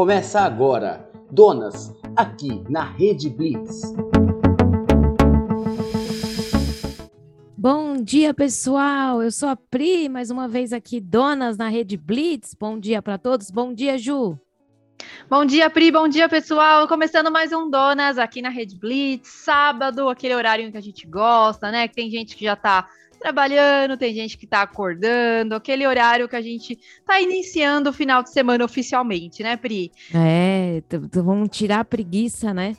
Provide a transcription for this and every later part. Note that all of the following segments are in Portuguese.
Começa agora, Donas, aqui na Rede Blitz. Bom dia, pessoal. Eu sou a Pri, mais uma vez aqui, Donas na Rede Blitz. Bom dia para todos. Bom dia, Ju. Bom dia, Pri. Bom dia, pessoal. Começando mais um Donas aqui na Rede Blitz. Sábado, aquele horário que a gente gosta, né? Que tem gente que já tá trabalhando, tem gente que tá acordando, aquele horário que a gente tá iniciando o final de semana oficialmente, né, Pri? É, vamos tirar a preguiça, né?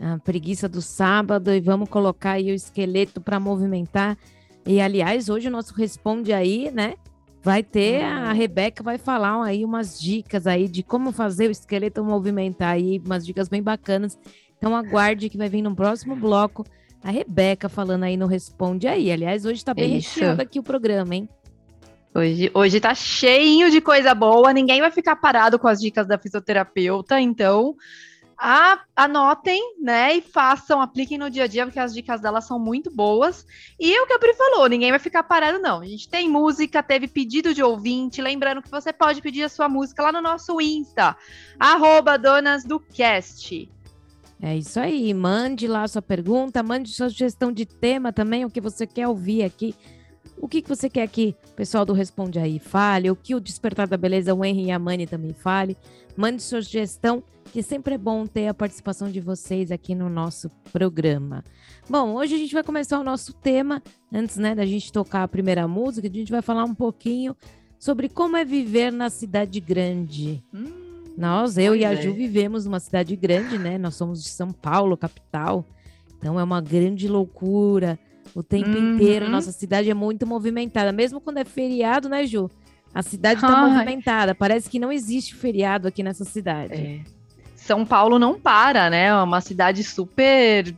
A preguiça do sábado e vamos colocar aí o esqueleto para movimentar. E aliás, hoje o nosso responde aí, né? Vai ter, a uhum. Rebeca vai falar aí umas dicas aí de como fazer o esqueleto movimentar aí, umas dicas bem bacanas. Então aguarde que vai vir no próximo bloco a Rebeca falando aí no Responde Aí. Aliás, hoje tá bem Isso. recheado aqui o programa, hein? Hoje, hoje tá cheio de coisa boa, ninguém vai ficar parado com as dicas da fisioterapeuta, então a, anotem, né, e façam, apliquem no dia a dia, porque as dicas dela são muito boas. E o que a Pri falou, ninguém vai ficar parado, não. A gente tem música, teve pedido de ouvinte, lembrando que você pode pedir a sua música lá no nosso Insta, arroba Donas do Cast. É isso aí. Mande lá sua pergunta, mande sua sugestão de tema também, o que você quer ouvir aqui. O que, que você quer que o pessoal do Responde Aí fale, o que o Despertar da Beleza, o Henry e a Mani também fale. Mande sua sugestão, que sempre é bom ter a participação de vocês aqui no nosso programa. Bom, hoje a gente vai começar o nosso tema. Antes né, da gente tocar a primeira música, a gente vai falar um pouquinho sobre como é viver na cidade grande. Hum. Nós, eu pois e a Ju, é. vivemos numa cidade grande, né? Nós somos de São Paulo, capital. Então é uma grande loucura. O tempo uhum. inteiro, nossa cidade é muito movimentada. Mesmo quando é feriado, né, Ju? A cidade está movimentada. Parece que não existe feriado aqui nessa cidade. É. São Paulo não para, né? É uma cidade super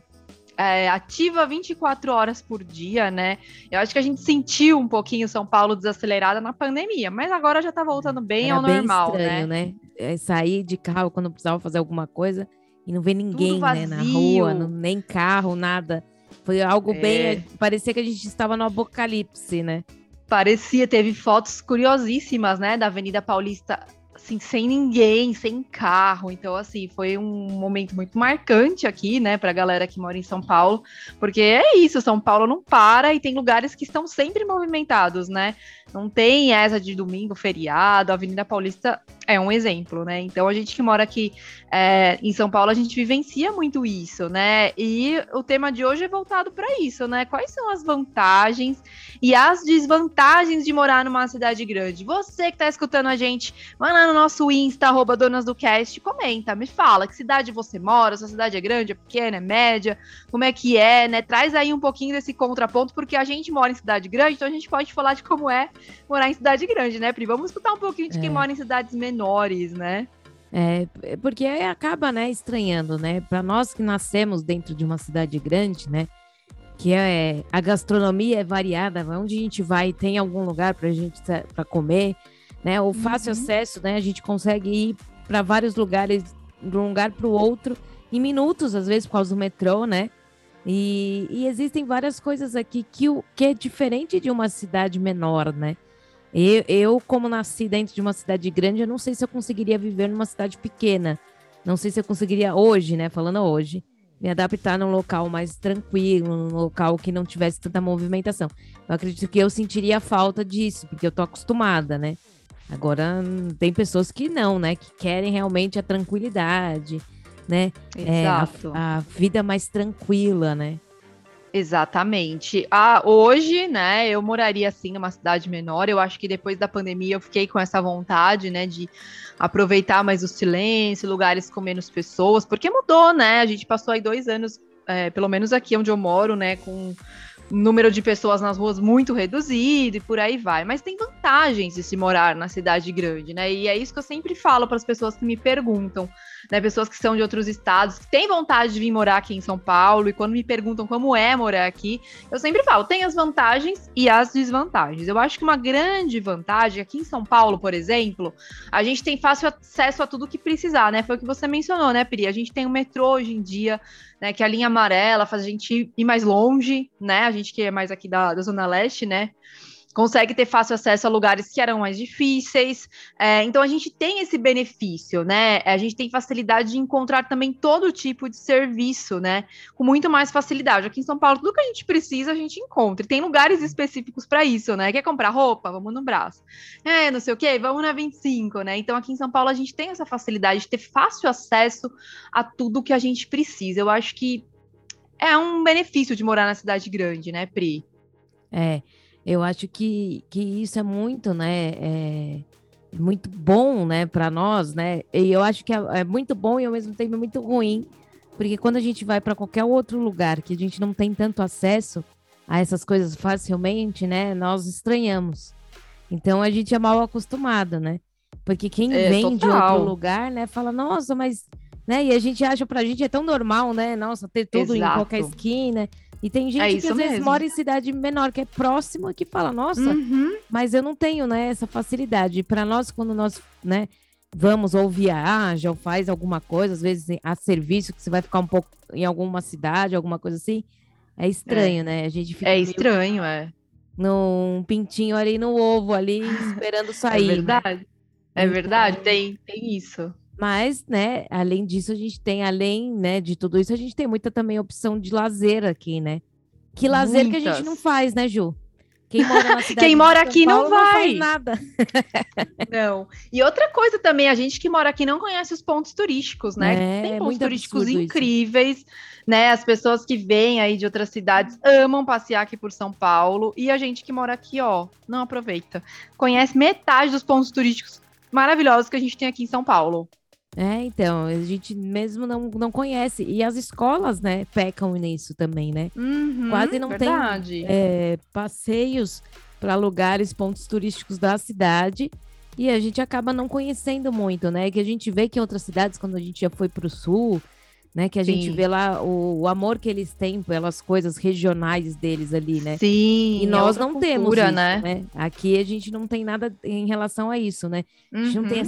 é, ativa 24 horas por dia, né? Eu acho que a gente sentiu um pouquinho São Paulo desacelerada na pandemia, mas agora já tá voltando bem Era ao bem normal, estranho, né? né? É, sair de carro quando precisava fazer alguma coisa e não ver ninguém, né, na rua, não, nem carro, nada. Foi algo é. bem, parecia que a gente estava no apocalipse, né? Parecia, teve fotos curiosíssimas, né, da Avenida Paulista assim, sem ninguém, sem carro. Então, assim, foi um momento muito marcante aqui, né, pra galera que mora em São Paulo, porque é isso, São Paulo não para e tem lugares que estão sempre movimentados, né? Não tem essa de domingo, feriado, a Avenida Paulista é um exemplo, né? Então, a gente que mora aqui é, em São Paulo, a gente vivencia muito isso, né? E o tema de hoje é voltado para isso, né? Quais são as vantagens e as desvantagens de morar numa cidade grande? Você que está escutando a gente, vai lá no nosso Insta, arroba Donas do Cast, comenta, me fala que cidade você mora, sua cidade é grande, é pequena, é média, como é que é, né? Traz aí um pouquinho desse contraponto, porque a gente mora em cidade grande, então a gente pode falar de como é morar em cidade grande, né, Pri? Vamos escutar um pouquinho de quem é. mora em cidades menores, né? É, porque acaba, né, estranhando, né? Para nós que nascemos dentro de uma cidade grande, né? Que é a gastronomia é variada, onde a gente vai tem algum lugar para gente para comer, né? O fácil uhum. acesso, né? A gente consegue ir para vários lugares, de um lugar para o outro em minutos, às vezes por causa do metrô, né? E, e existem várias coisas aqui que, que é diferente de uma cidade menor, né? Eu, eu, como nasci dentro de uma cidade grande, eu não sei se eu conseguiria viver numa cidade pequena. Não sei se eu conseguiria hoje, né? Falando hoje, me adaptar num local mais tranquilo, num local que não tivesse tanta movimentação. Eu acredito que eu sentiria falta disso, porque eu tô acostumada, né? Agora, tem pessoas que não, né? Que querem realmente a tranquilidade, né? Exato. É, a, a vida mais tranquila, né? Exatamente. Ah, hoje, né, eu moraria assim numa cidade menor. Eu acho que depois da pandemia eu fiquei com essa vontade, né, de aproveitar mais o silêncio, lugares com menos pessoas, porque mudou, né? A gente passou aí dois anos, é, pelo menos aqui onde eu moro, né, com número de pessoas nas ruas muito reduzido e por aí vai. Mas tem vantagens de se morar na cidade grande, né? E é isso que eu sempre falo para as pessoas que me perguntam né, pessoas que são de outros estados, que têm vontade de vir morar aqui em São Paulo, e quando me perguntam como é morar aqui, eu sempre falo, tem as vantagens e as desvantagens. Eu acho que uma grande vantagem, aqui em São Paulo, por exemplo, a gente tem fácil acesso a tudo que precisar, né? Foi o que você mencionou, né, Pri? A gente tem o metrô hoje em dia, né, que a linha amarela faz a gente ir mais longe, né? A gente que é mais aqui da, da Zona Leste, né? Consegue ter fácil acesso a lugares que eram mais difíceis. É, então a gente tem esse benefício, né? A gente tem facilidade de encontrar também todo tipo de serviço, né? Com muito mais facilidade. Aqui em São Paulo, tudo que a gente precisa, a gente encontra. E tem lugares específicos para isso, né? Quer comprar roupa? Vamos no braço. É, não sei o quê, vamos na 25, né? Então aqui em São Paulo a gente tem essa facilidade de ter fácil acesso a tudo que a gente precisa. Eu acho que é um benefício de morar na cidade grande, né, Pri? É, eu acho que, que isso é muito, né, é muito bom, né, para nós, né, e eu acho que é, é, muito bom e ao mesmo tempo muito ruim, porque quando a gente vai para qualquer outro lugar que a gente não tem tanto acesso a essas coisas facilmente, né, nós estranhamos. Então a gente é mal acostumado, né? Porque quem é, vem total. de outro lugar, né, fala, nossa, mas né? E a gente acha pra gente é tão normal, né? Nossa, ter tudo Exato. em qualquer esquina. E tem gente é que às mesmo. vezes mora em cidade menor, que é próxima, que fala, nossa, uhum. mas eu não tenho, né, essa facilidade. Para nós, quando nós, né, vamos ou viaja ou faz alguma coisa, às vezes a serviço, que você vai ficar um pouco em alguma cidade, alguma coisa assim, é estranho, é. né? A gente fica É estranho, é. Num pintinho ali no ovo ali, esperando é sair. É verdade. Né? É verdade, tem, tem isso. Mas, né, além disso, a gente tem, além, né, de tudo isso, a gente tem muita também opção de lazer aqui, né? Que lazer Muitas. que a gente não faz, né, Ju? Quem mora Quem mora aqui Paulo, não vai. Não faz nada. não. E outra coisa também, a gente que mora aqui não conhece os pontos turísticos, né? É, tem pontos turísticos incríveis, isso. né? As pessoas que vêm aí de outras cidades amam passear aqui por São Paulo e a gente que mora aqui, ó, não aproveita. Conhece metade dos pontos turísticos maravilhosos que a gente tem aqui em São Paulo. É, então, a gente mesmo não, não conhece. E as escolas, né, pecam nisso também, né? Uhum, Quase não verdade. tem é, passeios para lugares, pontos turísticos da cidade. E a gente acaba não conhecendo muito, né? Que a gente vê que em outras cidades, quando a gente já foi para o sul, né? Que a Sim. gente vê lá o, o, amor que eles têm pelas coisas regionais deles ali, né? Sim. E é nós não cultura, temos isso, né? né? Aqui a gente não tem nada em relação a isso, né? A gente uhum. não tem uhum.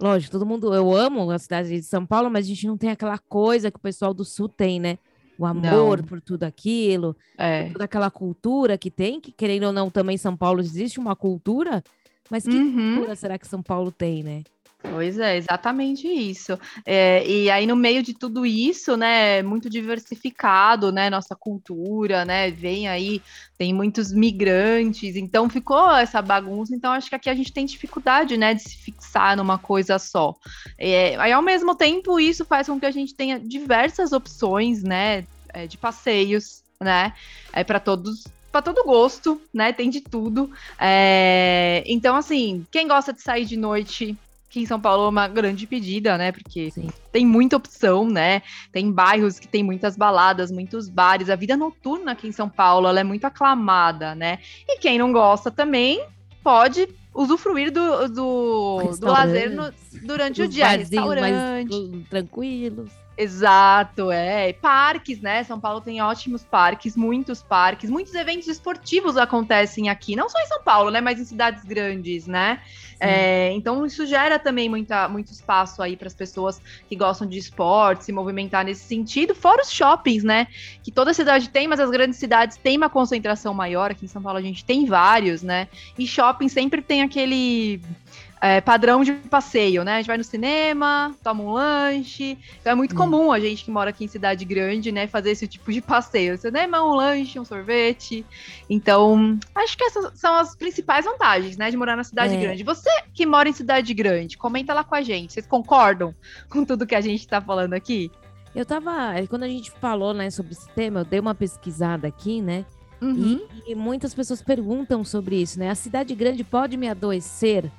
Lógico, todo mundo, eu amo a cidade de São Paulo, mas a gente não tem aquela coisa que o pessoal do Sul tem, né? O amor não. por tudo aquilo, é. toda aquela cultura que tem, que querendo ou não, também São Paulo existe uma cultura, mas que uhum. cultura será que São Paulo tem, né? Pois é, exatamente isso. É, e aí, no meio de tudo isso, né, muito diversificado, né, nossa cultura, né, vem aí, tem muitos migrantes, então ficou essa bagunça, então acho que aqui a gente tem dificuldade, né, de se fixar numa coisa só. É, aí, ao mesmo tempo, isso faz com que a gente tenha diversas opções, né, é, de passeios, né, é para todos para todo gosto, né? Tem de tudo. É... Então, assim, quem gosta de sair de noite que em São Paulo é uma grande pedida, né? Porque Sim. tem muita opção, né? Tem bairros que tem muitas baladas, muitos bares. A vida noturna aqui em São Paulo ela é muito aclamada, né? E quem não gosta também pode usufruir do, do, do lazer no, durante o dia. Restaurante. Mais tranquilos. Exato, é. Parques, né? São Paulo tem ótimos parques, muitos parques, muitos eventos esportivos acontecem aqui, não só em São Paulo, né? Mas em cidades grandes, né? É, então isso gera também muita, muito espaço aí para as pessoas que gostam de esporte, se movimentar nesse sentido, fora os shoppings, né? Que toda cidade tem, mas as grandes cidades têm uma concentração maior. Aqui em São Paulo a gente tem vários, né? E shopping sempre tem aquele é, padrão de passeio, né? A gente vai no cinema, toma um lanche. Então é muito hum. comum a gente que mora aqui em cidade grande, né, fazer esse tipo de passeio. Cinema, um lanche, um sorvete. Então, acho que essas são as principais vantagens, né, de morar na cidade é. grande. Você que mora em cidade grande, comenta lá com a gente. Vocês concordam com tudo que a gente tá falando aqui? Eu tava. Quando a gente falou, né, sobre esse tema, eu dei uma pesquisada aqui, né? Uhum. E, e muitas pessoas perguntam sobre isso, né? A cidade grande pode me adoecer?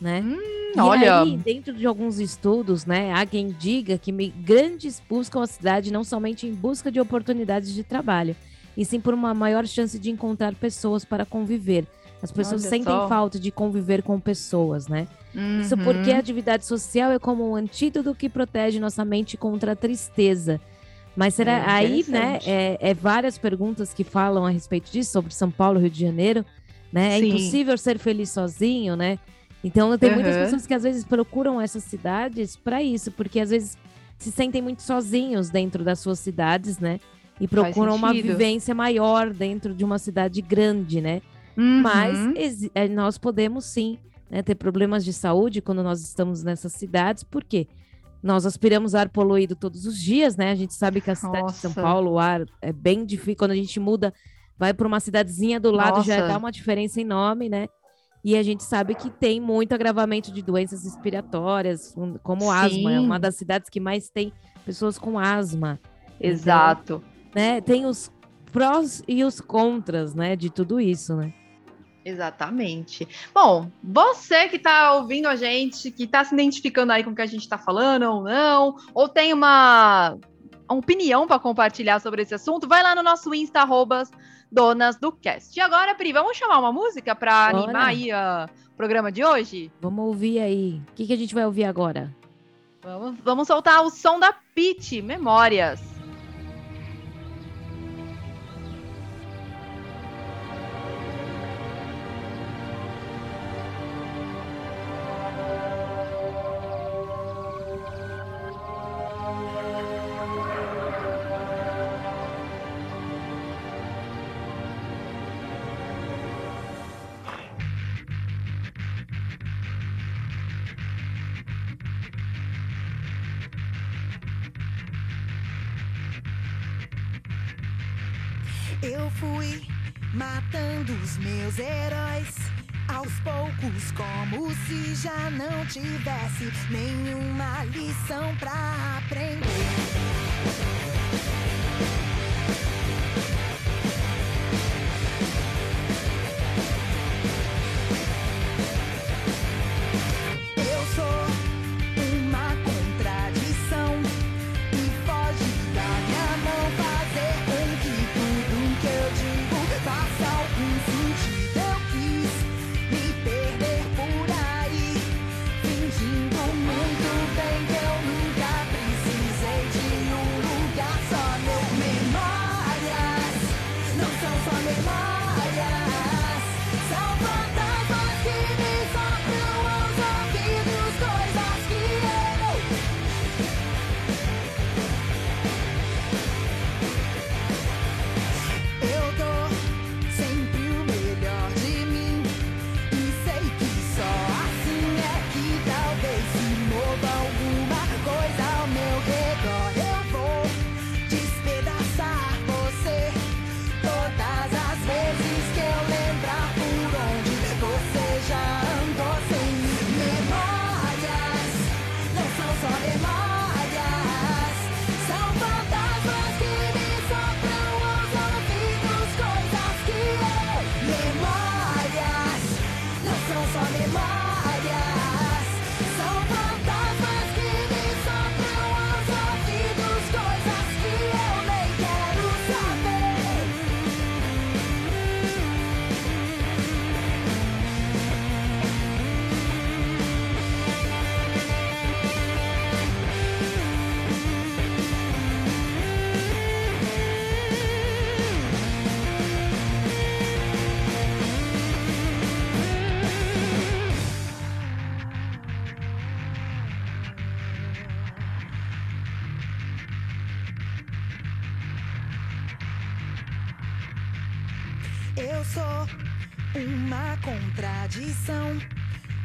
Né? Hum, e olha, aí, dentro de alguns estudos, né, há quem diga que migrantes buscam a cidade não somente em busca de oportunidades de trabalho, e sim por uma maior chance de encontrar pessoas para conviver. As pessoas olha sentem só. falta de conviver com pessoas, né? Uhum. Isso porque a atividade social é como um antídoto que protege nossa mente contra a tristeza. Mas será é aí, né? É, é, várias perguntas que falam a respeito disso sobre São Paulo, Rio de Janeiro, né? É Sim. impossível ser feliz sozinho, né? Então, tem uhum. muitas pessoas que às vezes procuram essas cidades para isso, porque às vezes se sentem muito sozinhos dentro das suas cidades, né? E procuram uma vivência maior dentro de uma cidade grande, né? Uhum. Mas é, nós podemos sim né, ter problemas de saúde quando nós estamos nessas cidades, por quê? Nós aspiramos ar poluído todos os dias, né? A gente sabe que a cidade Nossa. de São Paulo, o ar é bem difícil. Quando a gente muda, vai para uma cidadezinha do lado, Nossa. já dá uma diferença enorme, né? E a gente sabe que tem muito agravamento de doenças respiratórias, como Sim. asma. É uma das cidades que mais tem pessoas com asma. Exato. Então, né? Tem os prós e os contras, né? De tudo isso, né? Exatamente. Bom, você que está ouvindo a gente, que está se identificando aí com o que a gente está falando ou não, ou tem uma, opinião para compartilhar sobre esse assunto, vai lá no nosso Insta, arrobas, donas do cast. E agora, Pri, vamos chamar uma música para animar aí o programa de hoje? Vamos ouvir aí. O que, que a gente vai ouvir agora? Vamos, vamos soltar o som da Pit, Memórias. Fui matando os meus heróis aos poucos, como se já não tivesse nenhuma lição pra aprender.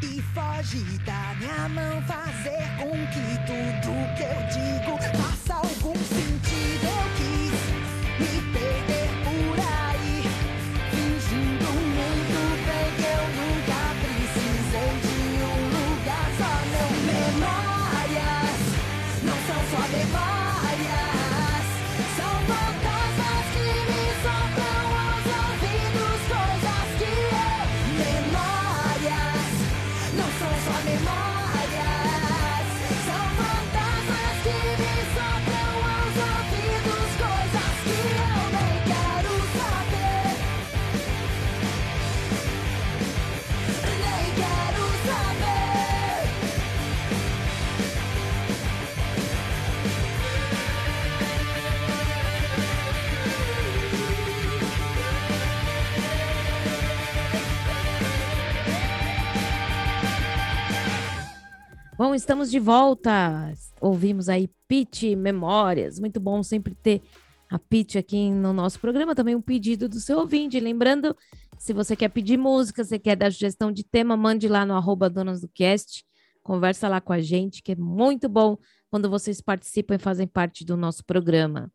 E foge da minha mão fazer com que tudo que eu digo faça algum sentido. Bom, estamos de volta. Ouvimos aí Pete Memórias. Muito bom sempre ter a Pete aqui no nosso programa. Também um pedido do seu ouvinte. Lembrando, Se você quer pedir música, você quer dar sugestão de tema, mande lá no arroba Donas do Cast. Conversa lá com a gente, que é muito bom quando vocês participam e fazem parte do nosso programa.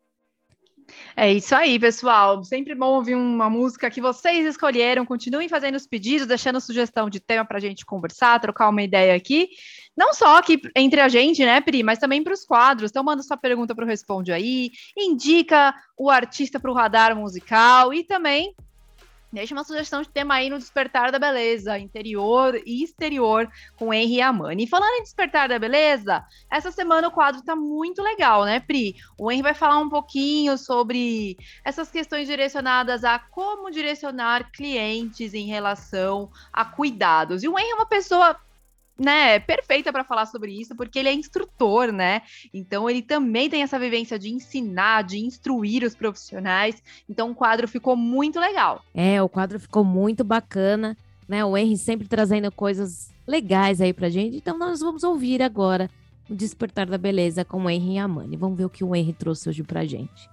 É isso aí, pessoal. Sempre bom ouvir uma música que vocês escolheram. Continuem fazendo os pedidos, deixando sugestão de tema para a gente conversar, trocar uma ideia aqui. Não só aqui entre a gente, né, Pri, mas também para os quadros. Então, manda sua pergunta para o Responde aí, indica o artista para o radar musical e também Deixa uma sugestão de tema aí no Despertar da Beleza, interior e exterior, com Henry Amani. E falando em Despertar da Beleza, essa semana o quadro tá muito legal, né, Pri? O Henry vai falar um pouquinho sobre essas questões direcionadas a como direcionar clientes em relação a cuidados. E o Henry é uma pessoa né, perfeita para falar sobre isso, porque ele é instrutor, né? Então ele também tem essa vivência de ensinar, de instruir os profissionais. Então o quadro ficou muito legal. É, o quadro ficou muito bacana, né? O Henry sempre trazendo coisas legais aí pra gente. Então nós vamos ouvir agora o Despertar da Beleza com o Henry e a Mani. Vamos ver o que o Henry trouxe hoje pra gente.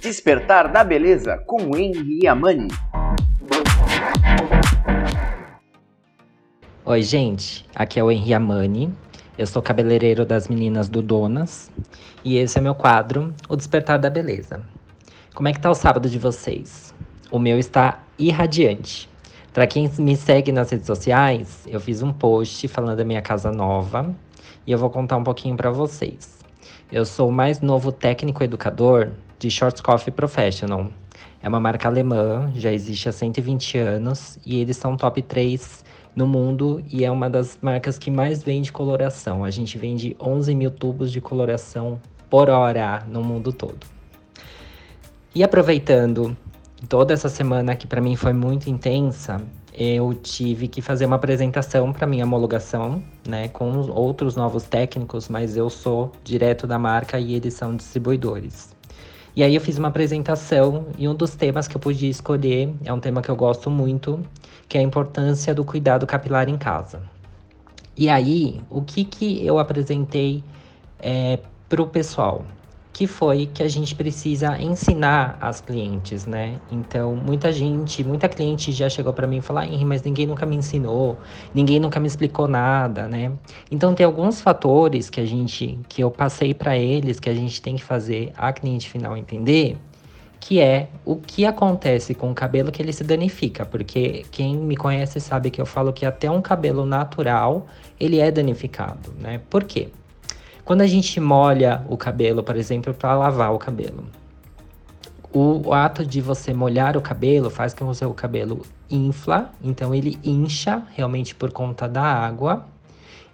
Despertar da Beleza com o Henry e a Mani. Oi, gente. Aqui é o Henri Amani. Eu sou cabeleireiro das meninas do Donas. E esse é meu quadro, O Despertar da Beleza. Como é que tá o sábado de vocês? O meu está irradiante. Para quem me segue nas redes sociais, eu fiz um post falando da minha casa nova e eu vou contar um pouquinho para vocês. Eu sou o mais novo técnico educador de Shorts Coffee Professional. É uma marca alemã, já existe há 120 anos e eles são top 3 no mundo e é uma das marcas que mais vende coloração. A gente vende 11 mil tubos de coloração por hora no mundo todo. E aproveitando toda essa semana que para mim foi muito intensa, eu tive que fazer uma apresentação para minha homologação, né, com outros novos técnicos, mas eu sou direto da marca e eles são distribuidores. E aí eu fiz uma apresentação e um dos temas que eu pude escolher é um tema que eu gosto muito, que é a importância do cuidado capilar em casa. E aí, o que que eu apresentei é, para o pessoal? Que foi que a gente precisa ensinar as clientes, né? Então, muita gente, muita cliente já chegou para mim e falou: mas ninguém nunca me ensinou, ninguém nunca me explicou nada, né? Então, tem alguns fatores que a gente, que eu passei para eles, que a gente tem que fazer a cliente final entender, que é o que acontece com o cabelo que ele se danifica, porque quem me conhece sabe que eu falo que até um cabelo natural ele é danificado, né? Por quê? Quando a gente molha o cabelo, por exemplo, para lavar o cabelo, o, ato de você molhar o cabelo faz com que o seu cabelo infla, então ele incha realmente por conta da água,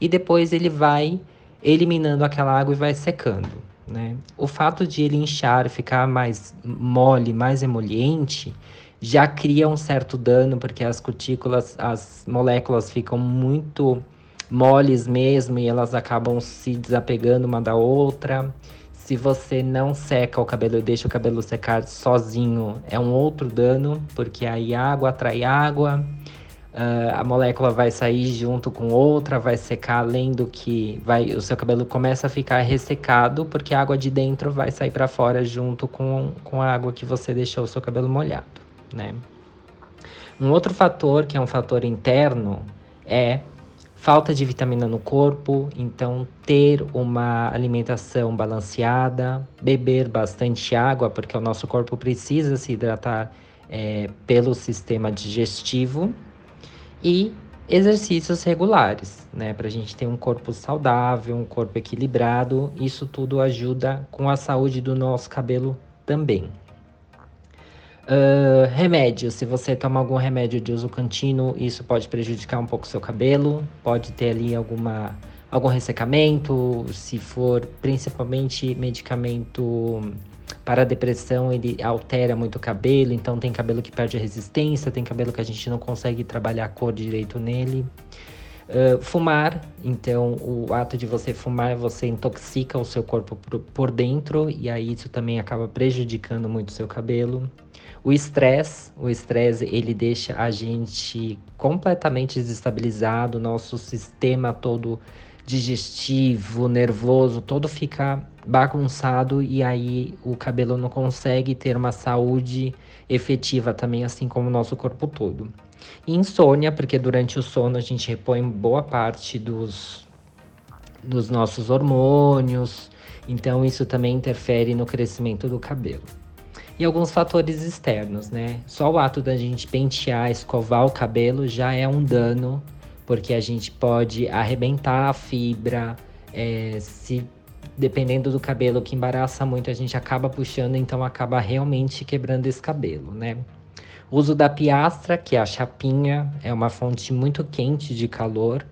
e depois ele vai eliminando aquela água e vai secando. Né? O fato de ele inchar, ficar mais mole, mais emoliente, já cria um certo dano, porque as cutículas, as moléculas ficam muito moles mesmo e elas acabam se desapegando uma da outra. Se você não seca o cabelo e deixa o cabelo secar sozinho, é um outro dano, porque aí água atrai água, uh, a molécula vai sair junto com outra, vai secar além do que vai, o seu cabelo começa a ficar ressecado, porque a água de dentro vai sair para fora junto com, com a água que você deixou o seu cabelo molhado, né? Um outro fator, que é um fator interno, é falta de vitamina no corpo, então ter uma alimentação balanceada, beber bastante água, porque o nosso corpo precisa se hidratar é, pelo sistema digestivo e exercícios regulares, né, para a gente ter um corpo saudável, um corpo equilibrado. Isso tudo ajuda com a saúde do nosso cabelo também. Uh, remédio, se você toma algum remédio de uso contínuo, isso pode prejudicar um pouco o seu cabelo, pode ter ali alguma, algum ressecamento, se for principalmente medicamento para depressão, ele altera muito o cabelo, então tem cabelo que perde a resistência, tem cabelo que a gente não consegue trabalhar a cor direito nele. Uh, fumar, então o ato de você fumar, você intoxica o seu corpo por, por dentro e aí isso também acaba prejudicando muito o seu cabelo. O estresse, o estresse, ele deixa a gente completamente desestabilizado, nosso sistema todo digestivo, nervoso, todo fica bagunçado e aí o cabelo não consegue ter uma saúde efetiva também, assim como o nosso corpo todo. E insônia, porque durante o sono a gente repõe boa parte dos, dos nossos hormônios, então isso também interfere no crescimento do cabelo. E alguns fatores externos, né? Só o ato da gente pentear, escovar o cabelo já é um dano, porque a gente pode arrebentar a fibra, é, se dependendo do cabelo que embaraça muito, a gente acaba puxando, então acaba realmente quebrando esse cabelo, né? Uso da piastra, que é a chapinha, é uma fonte muito quente de calor.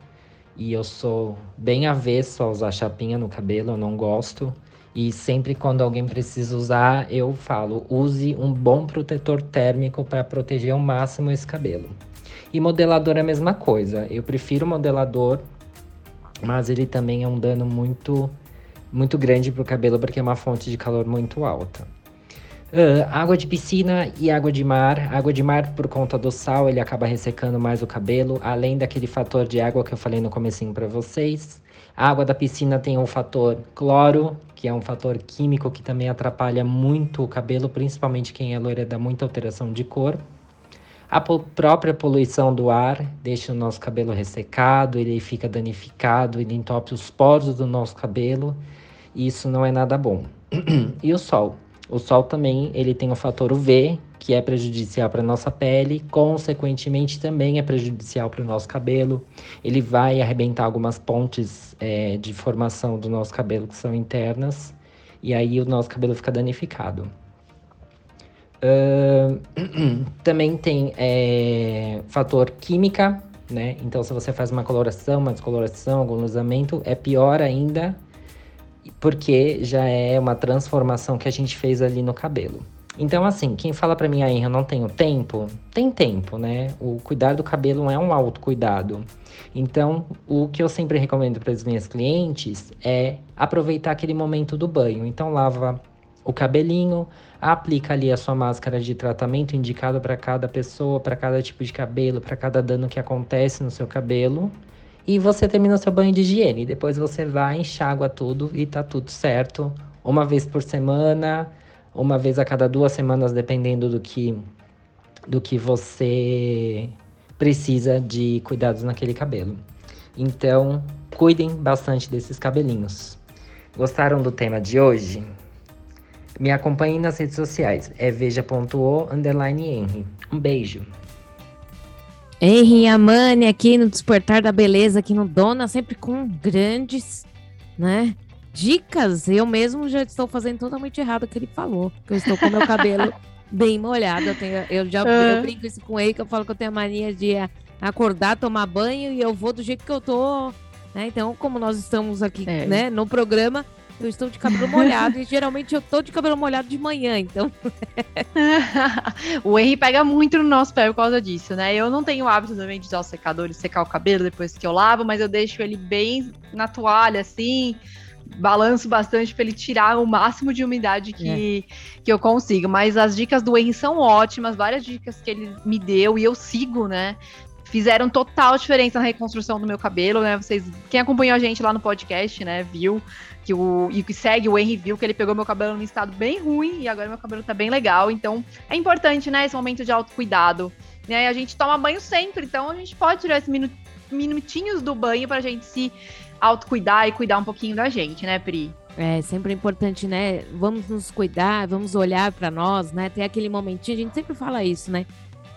E eu sou bem avesso a usar chapinha no cabelo, eu não gosto. E sempre quando alguém precisa usar, eu falo: use um bom protetor térmico para proteger ao máximo esse cabelo. E modelador é a mesma coisa. Eu prefiro modelador, mas ele também é um dano muito muito grande para o cabelo porque é uma fonte de calor muito alta. Uh, água de piscina e água de mar. Água de mar, por conta do sal, ele acaba ressecando mais o cabelo, além daquele fator de água que eu falei no comecinho para vocês. A água da piscina tem o fator cloro, que é um fator químico que também atrapalha muito o cabelo, principalmente quem é loira dá muita alteração de cor. A própria poluição do ar deixa o nosso cabelo ressecado, ele fica danificado, ele entope os poros do nosso cabelo, e isso não é nada bom. e o sol? O sol também ele tem o fator UV, que é prejudicial para nossa pele, consequentemente também é prejudicial para o nosso cabelo. Ele vai arrebentar algumas pontes é, de formação do nosso cabelo que são internas, e aí o nosso cabelo fica danificado. Uh, também tem é, fator química, né? Então, se você faz uma coloração, uma descoloração, algum lusamento, é pior ainda porque já é uma transformação que a gente fez ali no cabelo. Então, assim, quem fala para mim, aí, eu não tenho tempo, tem tempo, né? O cuidar do cabelo é um autocuidado. Então, o que eu sempre recomendo para as minhas clientes é aproveitar aquele momento do banho. Então, lava o cabelinho, aplica ali a sua máscara de tratamento indicada para cada pessoa, para cada tipo de cabelo, para cada dano que acontece no seu cabelo e você termina o seu banho de higiene. Depois você vai, enxágua tudo e tá tudo certo. Uma vez por semana, uma vez a cada duas semanas, dependendo do que, do que você precisa de cuidados naquele cabelo. Então, cuidem bastante desses cabelinhos. Gostaram do tema de hoje? Me acompanhem nas redes sociais. É veja.o underline Um beijo. Henry Amani aqui no Despertar da Beleza, aqui no Dona, sempre com grandes, né? Dicas. Eu mesmo já estou fazendo totalmente errado o que ele falou. Que eu estou com meu cabelo bem molhado. Eu, tenho, eu já eu brinco isso com ele, que eu falo que eu tenho a mania de acordar, tomar banho e eu vou do jeito que eu tô. Né? Então, como nós estamos aqui é. né, no programa, eu estou de cabelo molhado e geralmente eu estou de cabelo molhado de manhã, então. o Henry pega muito no nosso pé por causa disso, né? Eu não tenho o hábito também de usar o secador e secar o cabelo depois que eu lavo, mas eu deixo ele bem na toalha, assim balanço bastante para ele tirar o máximo de umidade que, é. que eu consigo. Mas as dicas do Henry são ótimas, várias dicas que ele me deu e eu sigo, né? Fizeram total diferença na reconstrução do meu cabelo, né? Vocês, quem acompanhou a gente lá no podcast, né, viu que o e que segue o Henry viu que ele pegou meu cabelo num estado bem ruim e agora meu cabelo tá bem legal. Então é importante, né, esse momento de autocuidado. Né? A gente toma banho sempre, então a gente pode tirar esses minutinhos do banho pra gente se autocuidar e cuidar um pouquinho da gente, né, Pri? É sempre importante, né? Vamos nos cuidar, vamos olhar para nós, né? Ter aquele momentinho, a gente sempre fala isso, né?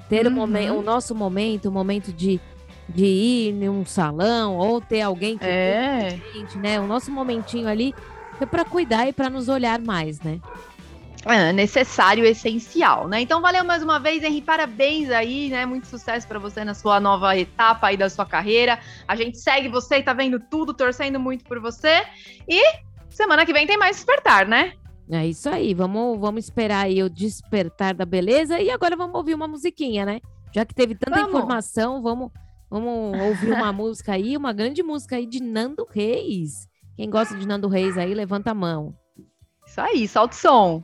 Ter uhum. o, momen o nosso momento, o momento de de ir em um salão ou ter alguém que é. gente, né? O nosso momentinho ali é para cuidar e para nos olhar mais, né? É necessário, essencial, né? Então valeu mais uma vez, Henri, parabéns aí, né? Muito sucesso para você na sua nova etapa aí da sua carreira. A gente segue você e tá vendo tudo, torcendo muito por você. E semana que vem tem mais despertar, né? É isso aí, vamos, vamos esperar aí o despertar da beleza e agora vamos ouvir uma musiquinha, né? Já que teve tanta vamos. informação, vamos Vamos ouvir uma música aí, uma grande música aí de Nando Reis. Quem gosta de Nando Reis aí, levanta a mão. Isso aí, solta o som.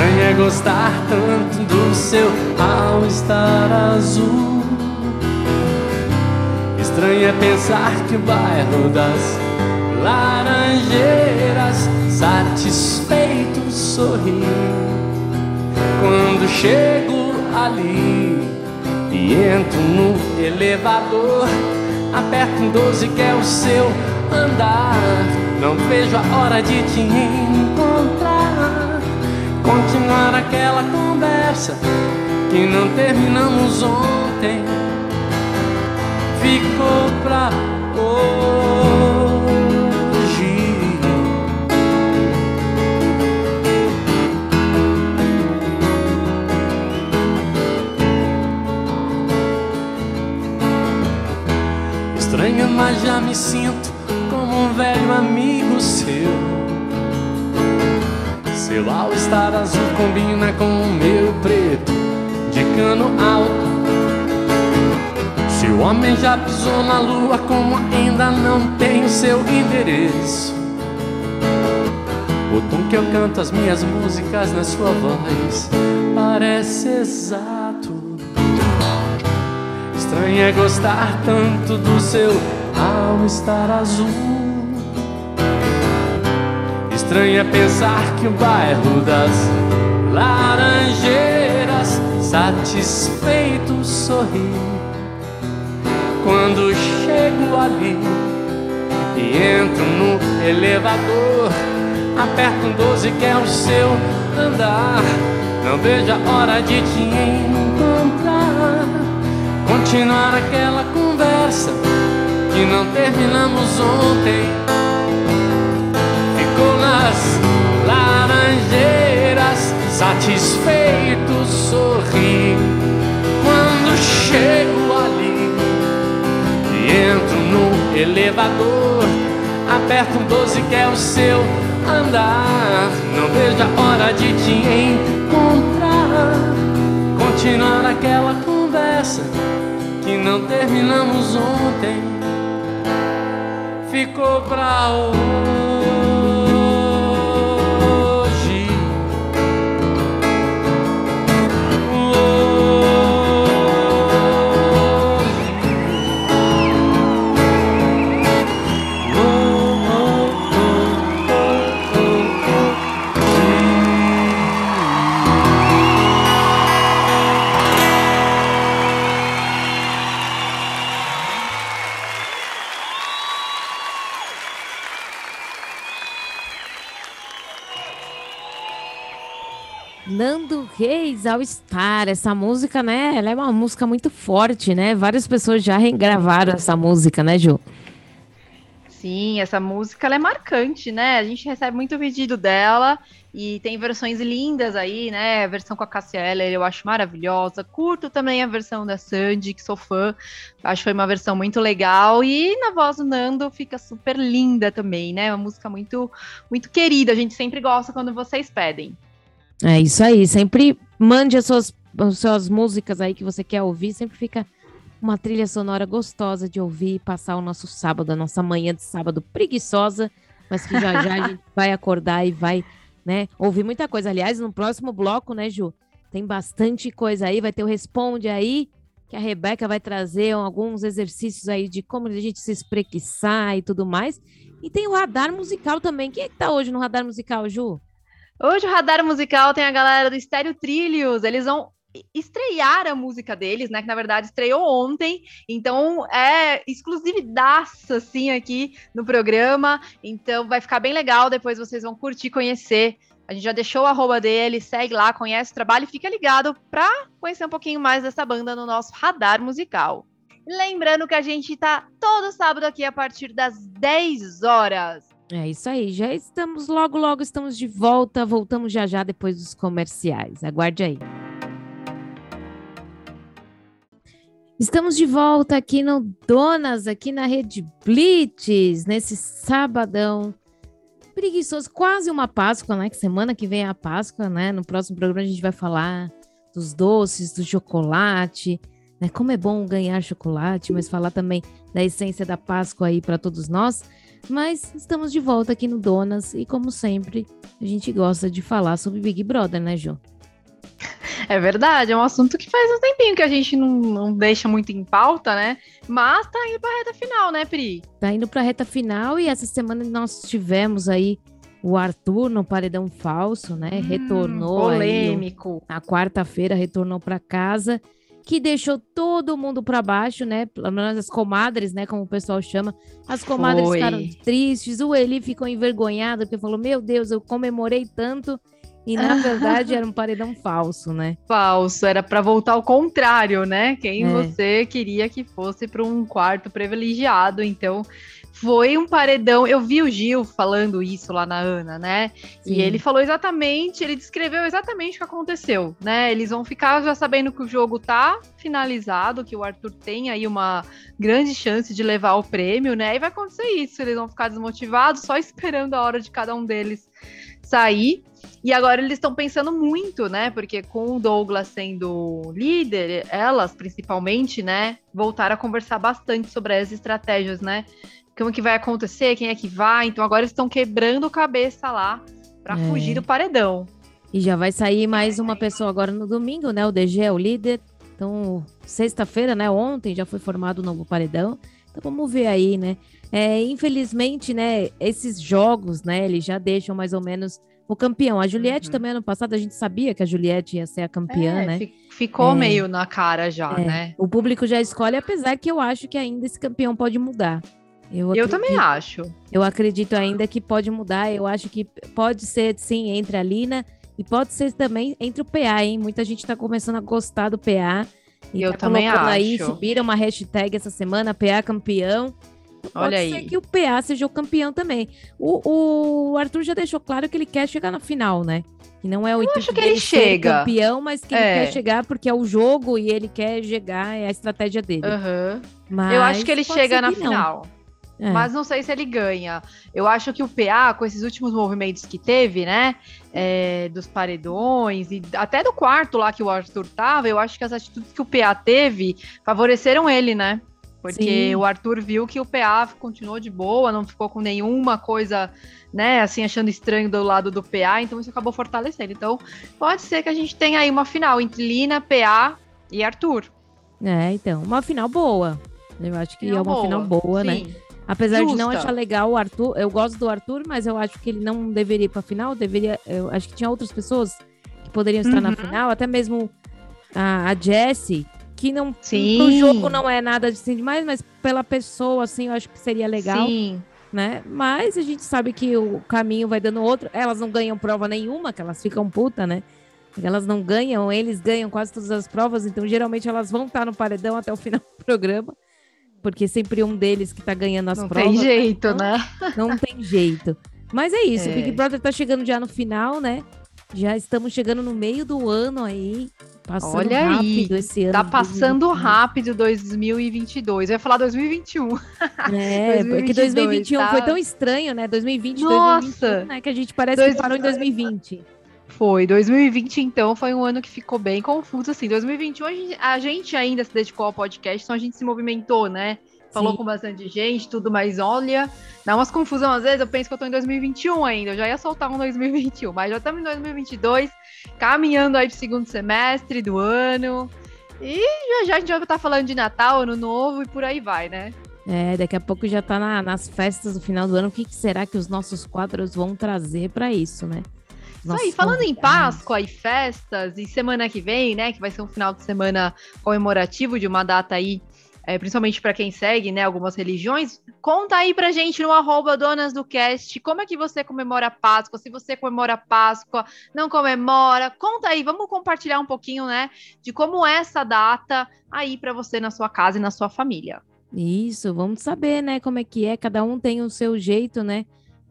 Estranho é gostar tanto do seu all-star azul. Estranho é pensar que o bairro das laranjeiras satisfeito sorri quando chego ali e entro no elevador. Aperto um 12 que é o seu andar. Não vejo a hora de te encontrar. Continuar aquela conversa que não terminamos ontem. Ficou pra hoje. Estranho, mas já me sinto como um velho amigo seu. Seu all-star azul combina com o meu preto de cano alto. Se o homem já pisou na lua, como ainda não tem seu endereço. O tom que eu canto as minhas músicas na sua voz parece exato. Estranho é gostar tanto do seu all-star azul. Estranho é pensar que o bairro das laranjeiras satisfeito sorri quando chego ali e entro no elevador. Aperto um 12 que é o seu andar. Não vejo a hora de te encontrar. Continuar aquela conversa que não terminamos ontem. Nas laranjeiras, satisfeito sorri. Quando chego ali e entro no elevador, aperto um 12 que é o seu andar. Não vejo a hora de te encontrar. Continuar aquela conversa que não terminamos ontem. Ficou pra hoje. All Star, essa música, né? Ela é uma música muito forte, né? Várias pessoas já regravaram essa música, né, Ju? Sim, essa música ela é marcante, né? A gente recebe muito pedido dela e tem versões lindas aí, né? A versão com a Cassia Eller eu acho maravilhosa. Curto também a versão da Sandy, que sou fã. Acho que foi uma versão muito legal. E na voz do Nando fica super linda também, né? Uma música muito, muito querida. A gente sempre gosta quando vocês pedem. É isso aí. Sempre mande as suas, as suas músicas aí que você quer ouvir. Sempre fica uma trilha sonora gostosa de ouvir e passar o nosso sábado, a nossa manhã de sábado preguiçosa, mas que já já a gente vai acordar e vai, né, ouvir muita coisa. Aliás, no próximo bloco, né, Ju, tem bastante coisa aí, vai ter o Responde aí, que a Rebeca vai trazer alguns exercícios aí de como a gente se espreguiçar e tudo mais. E tem o radar musical também. Quem é que tá hoje no radar musical, Ju? Hoje o Radar Musical tem a galera do Estéreo Trilhos. Eles vão estrear a música deles, né? Que na verdade estreou ontem, então é exclusividade assim aqui no programa. Então vai ficar bem legal. Depois vocês vão curtir, conhecer. A gente já deixou o arroba dele, segue lá, conhece o trabalho e fica ligado para conhecer um pouquinho mais dessa banda no nosso radar musical. Lembrando que a gente tá todo sábado aqui a partir das 10 horas. É isso aí, já estamos logo, logo estamos de volta. Voltamos já já depois dos comerciais. Aguarde aí. Estamos de volta aqui no Donas, aqui na Rede Blitz, nesse sabadão preguiçoso, quase uma Páscoa, né? Que semana que vem é a Páscoa, né? No próximo programa a gente vai falar dos doces, do chocolate, né? Como é bom ganhar chocolate, mas falar também da essência da Páscoa aí para todos nós. Mas estamos de volta aqui no Donas e, como sempre, a gente gosta de falar sobre Big Brother, né, Jô? É verdade, é um assunto que faz um tempinho que a gente não, não deixa muito em pauta, né? Mas tá indo pra reta final, né, Pri? Tá indo pra reta final e essa semana nós tivemos aí o Arthur no paredão falso, né? Hum, retornou aí. polêmico. Na quarta-feira retornou para casa, que deixou todo mundo para baixo, né? Pelo menos as comadres, né? Como o pessoal chama. As comadres Foi. ficaram tristes. O Eli ficou envergonhado, porque falou: Meu Deus, eu comemorei tanto. E na verdade era um paredão falso, né? Falso, era pra voltar ao contrário, né? Quem É. você queria que fosse para um quarto privilegiado. Então, foi um paredão. Eu vi o Gil falando isso lá na Ana, né? Sim. E ele falou exatamente, ele descreveu exatamente o que aconteceu, né? Eles vão ficar já sabendo que o jogo tá finalizado, que o Arthur tem aí uma grande chance de levar o prêmio, né? E vai acontecer isso, eles vão ficar desmotivados, só esperando a hora de cada um deles sair. E agora eles estão pensando muito, né? Porque com o Douglas sendo líder, elas principalmente, né, voltaram a conversar bastante sobre as estratégias, né? Como que vai acontecer, quem é que vai. Então agora estão quebrando cabeça lá para É. fugir do paredão. E já vai sair mais uma pessoa agora no domingo, né? O DG é o líder. Então, sexta-feira, né? Ontem já foi formado o novo paredão. Então vamos ver aí, né? É, infelizmente, né? Esses jogos, né? Eles já deixam mais ou menos o campeão. A Juliette Uhum. também ano passado a gente sabia que a Juliette ia ser a campeã, É, né? fi- Ficou É. meio na cara já, É. né? O público já escolhe, apesar que eu acho que ainda esse campeão pode mudar. Eu, Eu também acredito- acho. Eu acredito ainda que pode mudar. Eu acho que pode ser, sim, entre a Lina e pode ser também entre o PA, hein? Muita gente tá começando a gostar do PA. E Eu tá também colocando aí, acho. subiram uma hashtag essa semana, PA campeão. Olha pode ser aí. que o PA seja o campeão também. O, o Arthur já deixou claro que ele quer chegar na final, né? Que não é o intuito acho que ele ser chega. campeão, mas que É. ele quer chegar porque é o jogo e ele quer chegar, é a estratégia dele. Aham. Mas Eu acho que ele chega ser na não. final. É. Mas não sei se ele ganha. Eu acho que o PA, com esses últimos movimentos que teve, né? é, dos paredões e até do quarto lá que o Arthur tava, eu acho que as atitudes que o PA teve favoreceram ele, né? Porque Sim. o Arthur viu que o PA continuou de boa, não ficou com nenhuma coisa, né, assim, achando estranho do lado do PA, então isso acabou fortalecendo. Então, pode ser que a gente tenha aí uma final entre Lina, PA e Arthur. É, então, uma final boa. Eu acho que é uma final boa, né? Apesar de não Justa. achar legal o Arthur, eu gosto do Arthur, mas eu acho que ele não deveria ir pra final. Deveria, eu acho que tinha outras pessoas que poderiam estar na Uhum. final, até mesmo a, a Jessie, que não Sim. pro jogo não é nada assim demais, mas pela pessoa assim, eu acho que seria legal, Sim. né? Mas a gente sabe que o caminho vai dando outro. Elas não ganham prova nenhuma, que elas ficam puta, né? Elas não ganham, eles ganham quase todas as provas, então geralmente elas vão estar no paredão até o final do programa, porque sempre um deles que tá ganhando as Não provas. tem jeito, né? não tem jeito. Mas é isso, É. o Big Brother tá chegando já no final, né? Já estamos chegando no meio do ano aí. Passando Olha aí, rápido esse ano. Tá passando 2021. rápido 2022. Eu ia falar 2021. É, porque 2022, 2021 foi tá? tão estranho, né? 2020, Nossa! 2021, né? Que a gente parece que parou em 2020. Foi. 2020, então, foi um ano que ficou bem confuso, assim. 2021, a gente, a gente ainda se dedicou ao podcast, então a gente se movimentou, né? Falou Sim. com bastante gente, tudo, mas olha, dá umas confusão às vezes. Eu penso que eu tô em 2021 ainda, eu já ia soltar um 2021, mas já estamos em 2022, caminhando aí pro segundo semestre do ano. E já já a gente vai estar falando de Natal, Ano Novo e por aí vai, né? É, daqui a pouco já tá na- nas festas do final do ano. O que, que será que os nossos quadros vão trazer pra isso, né? Isso aí, falando em convidados. Páscoa e festas, e semana que vem, né, que vai ser um final de semana comemorativo de uma data aí, é, principalmente para quem segue, né, algumas religiões, conta aí pra gente no arroba Donas do Cast, como é que você comemora a Páscoa, se você comemora a Páscoa, não comemora, conta aí, vamos compartilhar um pouquinho, né, de como é essa data aí para você na sua casa e na sua família. Isso, vamos saber, né, como é que é. Cada um tem o seu jeito, né?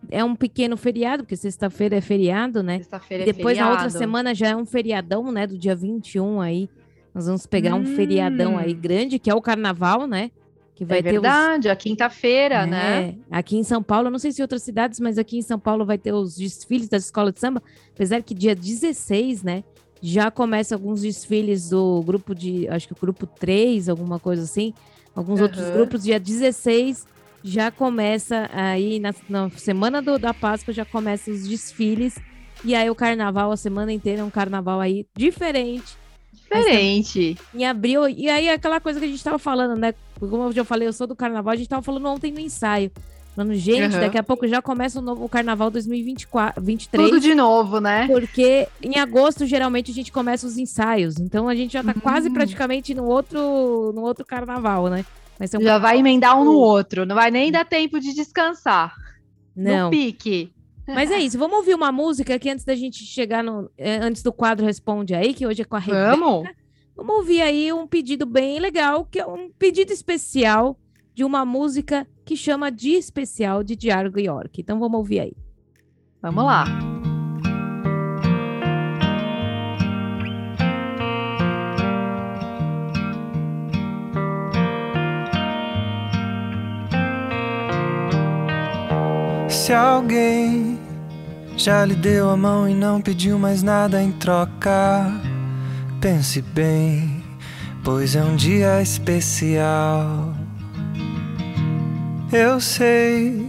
É um pequeno feriado, porque sexta-feira é feriado, né? Sexta-feira é depois na outra feriado. semana já é um feriadão, né? Do dia 21 aí. Nós vamos pegar um feriadão aí Hum. grande, que é o carnaval, né? Que vai é ter os, verdade, a quinta-feira, né? É, Aqui em São Paulo, não sei se em outras cidades, mas aqui em São Paulo vai ter os desfiles da escola de samba, apesar que dia 16, né? Já começa alguns desfiles do grupo de, acho que o grupo 3, alguma coisa assim. Alguns outros Aham. grupos, dia 16 já começa aí na, na semana do- da Páscoa já começam os desfiles e aí o carnaval a semana inteira é um carnaval aí diferente Diferente. em abril. E aí, aquela coisa que a gente tava falando, né? Como eu já falei, eu sou do carnaval, a gente tava falando ontem no ensaio. Falando, gente, Aham. daqui a pouco já começa o novo o carnaval 2024, 23. Tudo de novo, né? Porque em agosto, geralmente, a gente começa os ensaios. Então a gente já tá quase Hum. praticamente no outro, no outro carnaval, né? Vai ser um Já vai emendar um no outro. Não vai nem dar tempo de descansar. Não. No pique. Mas é isso, vamos ouvir uma música aqui antes da gente chegar no. é, antes do quadro Responde aí, que hoje é com a Rebeca. Vamos? Vamos ouvir aí um pedido bem legal, que é um pedido especial de uma música que chama de especial de Django York. Então vamos ouvir aí. Vamos lá. Se alguém já lhe deu a mão e não pediu mais nada em troca, pense bem, pois é um dia especial. Eu sei,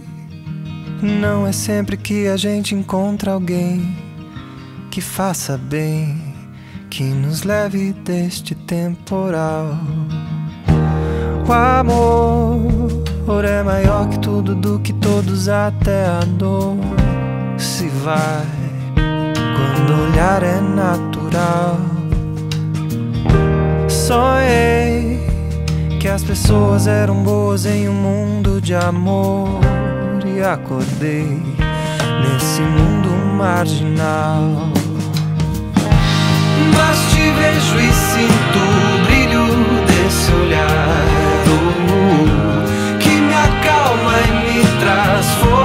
não é sempre que a gente encontra alguém que faça bem, que nos leve deste temporal. O amor é maior que tudo, do que todos, até a dor se vai quando o olhar é natural. Sonhei que as pessoas eram boas em um mundo de amor e acordei nesse mundo marginal. Mas te vejo e sinto o brilho desse olhar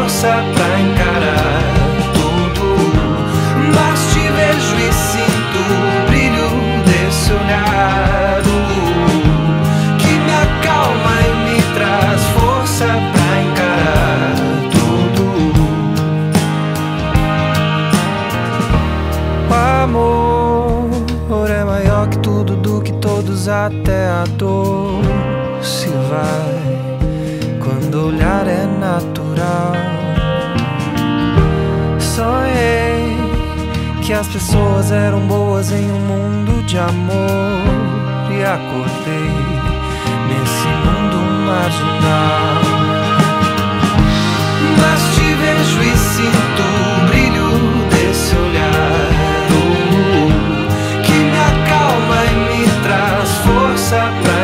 força pra encarar tudo. Mas te vejo e sinto o brilho desse olhar que me acalma e me traz força pra encarar tudo. O amor é maior que tudo, do que todos, até a dor se vai as pessoas eram boas em um mundo de amor e acordei nesse mundo marginal. Mas te vejo e sinto o brilho desse olhar que me acalma e me traz força pra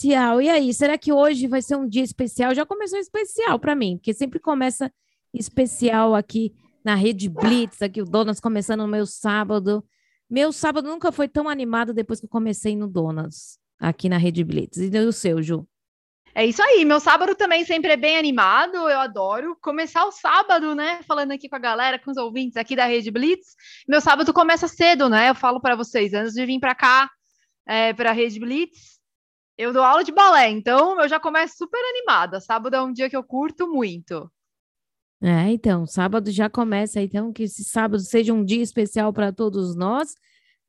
especial. E aí, será que hoje vai ser um dia especial? Já começou especial para mim, porque sempre começa especial aqui na Rede Blitz, aqui o Donas começando no meu sábado. Meu sábado nunca foi tão animado depois que eu comecei no Donas, aqui na Rede Blitz. E o seu, Ju? É isso aí, meu sábado também sempre é bem animado, eu adoro começar o sábado, né? Falando aqui com a galera, com os ouvintes aqui da Rede Blitz. Meu sábado começa cedo, né? Eu falo para vocês, antes de vir para cá, é, para a Rede Blitz, eu dou aula de balé, então eu já começo super animada. Sábado é um dia que eu curto muito. É, então, sábado já começa, então, que esse sábado seja um dia especial para todos nós.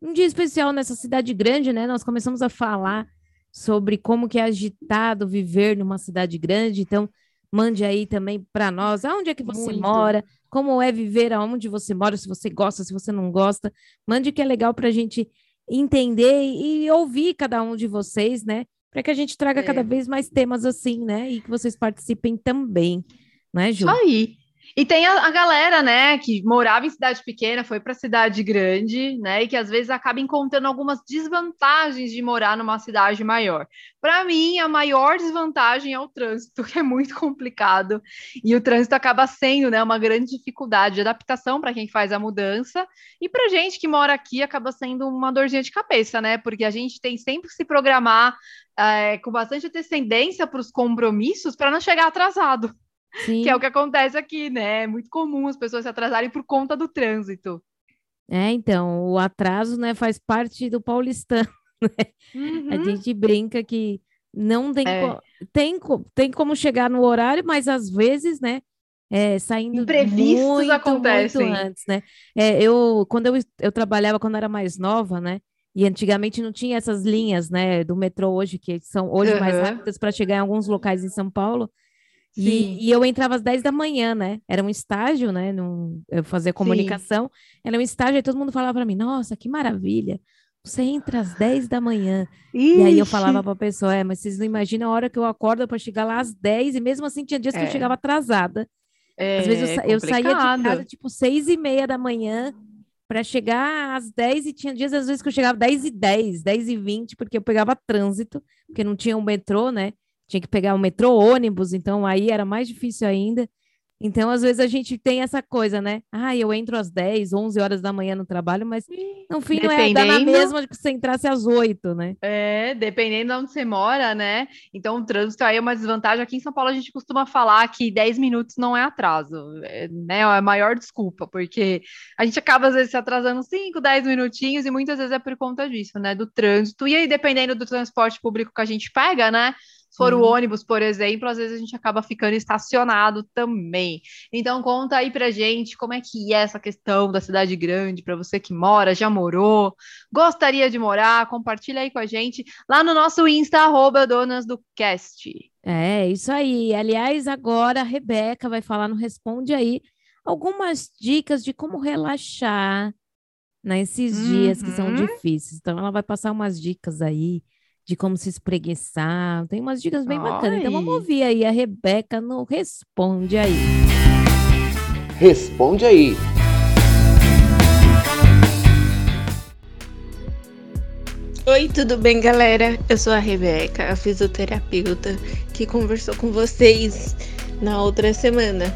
Um dia especial nessa cidade grande, né? Nós começamos a falar sobre como que é agitado viver numa cidade grande. Então, mande aí também para nós aonde é que você Muito. mora, como é viver aonde você mora, se você gosta, se você não gosta. Mande que é legal para a gente entender e ouvir cada um de vocês, né? Para que a gente traga É. cada vez mais temas assim, né? E que vocês participem também, né, Ju? Isso aí. E tem a, a galera, né, que morava em cidade pequena, foi para cidade grande, né, e que às vezes acaba encontrando algumas desvantagens de morar numa cidade maior. Para mim, a maior desvantagem é o trânsito, que é muito complicado, e o trânsito acaba sendo, né, uma grande dificuldade de adaptação para quem faz a mudança, e para gente que mora aqui acaba sendo uma dorzinha de cabeça, né, porque a gente tem sempre que se programar eh, com bastante antecedência para os compromissos para não chegar atrasado. Sim. Que é o que acontece aqui, né? É muito comum as pessoas se atrasarem por conta do trânsito. É, então, o atraso, né, faz parte do paulistano. A Uhum. gente brinca que não tem, É. co- tem, co- tem como chegar no horário, mas às vezes, né, é, saindo Imprevistos muito, acontecem. muito antes, né? É, eu, quando eu, eu trabalhava, quando era mais nova, né, e antigamente não tinha essas linhas, né, do metrô hoje, que são hoje mais Aham. rápidas para chegar em alguns locais em São Paulo. E, e eu entrava às 10 da manhã, né? Era um estágio, né? Num, eu fazia comunicação. Era um estágio, e todo mundo falava para mim: Nossa, que maravilha! Você entra às 10 da manhã. E aí eu Ixi, falava para a pessoa: É, mas vocês não imaginam a hora que eu acordo para chegar lá às 10, e mesmo assim tinha dias que eu É. chegava atrasada. Às vezes eu, é sa- eu saía de casa tipo 6 e meia da manhã para chegar às 10 e tinha dias às vezes que eu chegava 10 e 10, 10 e 20, porque eu pegava trânsito, porque não tinha um metrô, né? Tinha que pegar o metrô ônibus, então aí era mais difícil ainda. Então, às vezes a gente tem essa coisa, né? Ah, eu entro às 10, 11 horas da manhã no trabalho, mas no fim não é dá na Dependendo. mesma que você entrasse às 8, né? É, dependendo de onde você mora, né? Então, o trânsito aí é uma desvantagem. Aqui em São Paulo, a gente costuma falar que 10 minutos não é atraso, é, né? É a maior desculpa, porque a gente acaba, às vezes, se atrasando 5, 10 minutinhos, e muitas vezes é por conta disso, né? Do trânsito. E aí, dependendo do transporte público que a gente pega, né? Se for o ônibus, por exemplo, às vezes a gente acaba ficando estacionado também. Então, conta aí pra gente como é que é essa questão da cidade grande, para você que mora, já morou, gostaria de morar, compartilha aí com a gente lá no nosso Insta, arroba Donas do Cast. É, isso aí. Aliás, agora a Rebeca vai falar no Responde aí algumas dicas de como relaxar nesses dias que são Uhum. difíceis. Então, ela vai passar umas dicas aí de como se espreguiçar. Tem umas dicas bem bacanas. Então, vamos Ai. ouvir aí a Rebeca no Responde aí. Responde aí. Oi, tudo bem, galera? Eu sou a Rebeca, a fisioterapeuta que conversou com vocês na outra semana.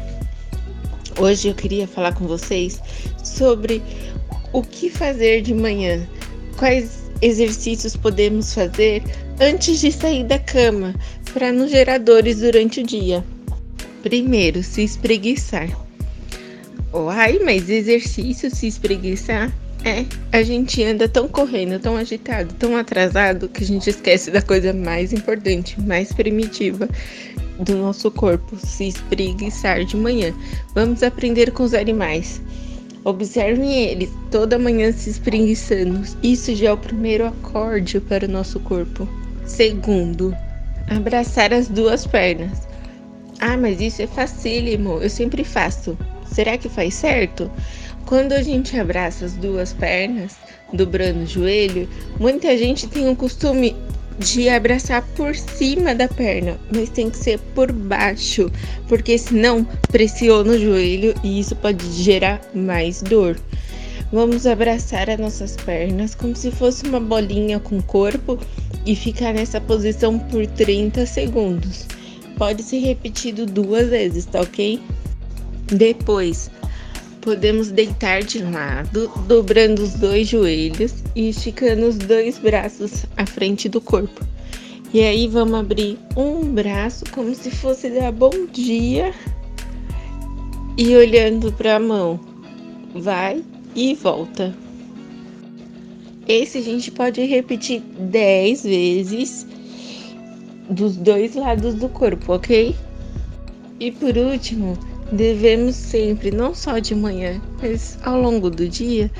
Hoje eu queria falar com vocês sobre o que fazer de manhã, quais exercícios podemos fazer antes de sair da cama para nos gerar dores durante o dia. Primeiro, se espreguiçar. Uai, mas exercício se espreguiçar? É, a gente anda tão correndo, tão agitado, tão atrasado que a gente esquece da coisa mais importante, mais primitiva do nosso corpo, se espreguiçar de manhã. Vamos aprender com os animais. Observem eles toda manhã se espreguiçando. Isso já é o primeiro acorde para o nosso corpo. Segundo, abraçar as duas pernas. Ah, mas isso é facílimo, eu sempre faço. Será que faz certo? Quando a gente abraça as duas pernas, dobrando o joelho, muita gente tem o costume de abraçar por cima da perna, mas tem que ser por baixo, porque senão pressiona o joelho e isso pode gerar mais dor. Vamos abraçar as nossas pernas como se fosse uma bolinha com corpo e ficar nessa posição por 30 segundos. Pode ser repetido duas vezes, tá ok? Depois, podemos deitar de lado, dobrando os dois joelhos e esticando os dois braços à frente do corpo. E aí vamos abrir um braço como se fosse dar bom dia e olhando para a mão. Vai e volta. Esse a gente pode repetir 10 vezes dos dois lados do corpo, ok? E por último, devemos sempre, não só de manhã, mas ao longo do dia,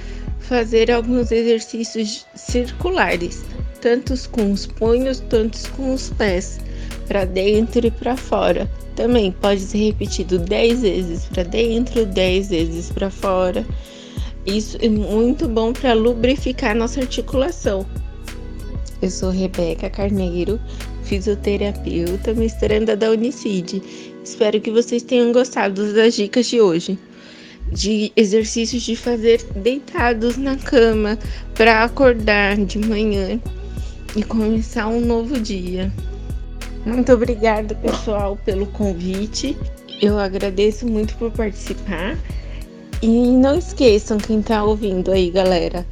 fazer alguns exercícios circulares, tantos com os punhos, tantos com os pés, para dentro e para fora. Também pode ser repetido 10 vezes para dentro, 10 vezes para fora. Isso é muito bom para lubrificar nossa articulação. Eu sou Rebeca Carneiro, fisioterapeuta, mestranda da Unicid. Espero que vocês tenham gostado das dicas de hoje. De exercícios de fazer deitados na cama para acordar de manhã e começar um novo dia. Muito obrigada, pessoal, pelo convite. Eu agradeço muito por participar. E não esqueçam quem tá ouvindo aí, galera.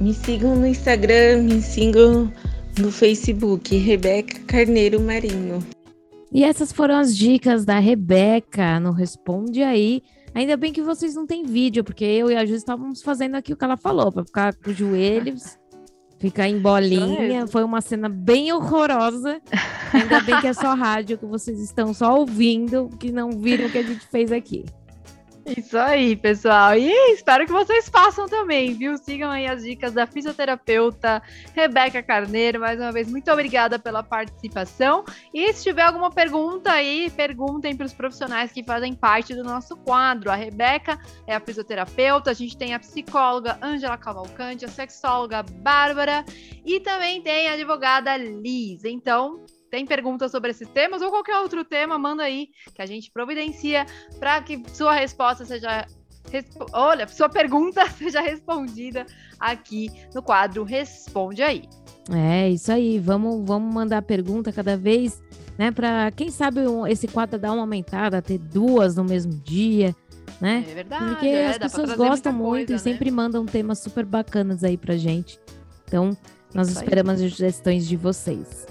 Me sigam no Instagram, me sigam no Facebook, Rebeca Carneiro Marinho. E essas foram as dicas da Rebeca no Responde Aí. Ainda bem que vocês não têm vídeo, porque eu e a Ju estávamos fazendo aqui o que ela falou, para ficar com os joelhos, ficar em bolinha. Foi uma cena bem horrorosa. Ainda bem que é só rádio, que vocês estão só ouvindo, que não viram o que a gente fez aqui. Isso aí, pessoal. E espero que vocês façam também, viu? Sigam aí as dicas da fisioterapeuta Rebeca Carneiro. Mais uma vez, muito obrigada pela participação. E se tiver alguma pergunta aí, perguntem para os profissionais que fazem parte do nosso quadro. A Rebeca é a fisioterapeuta, a gente tem a psicóloga Ângela Cavalcante, a sexóloga Bárbara e também tem a advogada Liz. Então, tem perguntas sobre esses temas ou qualquer outro tema, manda aí que a gente providencia para que sua resposta seja olha, sua pergunta seja respondida aqui no quadro Responde aí. É, isso aí. Vamos, vamos mandar pergunta cada vez, né? Para quem sabe esse quadro dar uma aumentada, ter duas no mesmo dia, né? É verdade. Porque é, as pessoas gostam muito coisa, e sempre né? mandam temas super bacanas aí pra gente. Então, nós isso esperamos aí. as sugestões de vocês.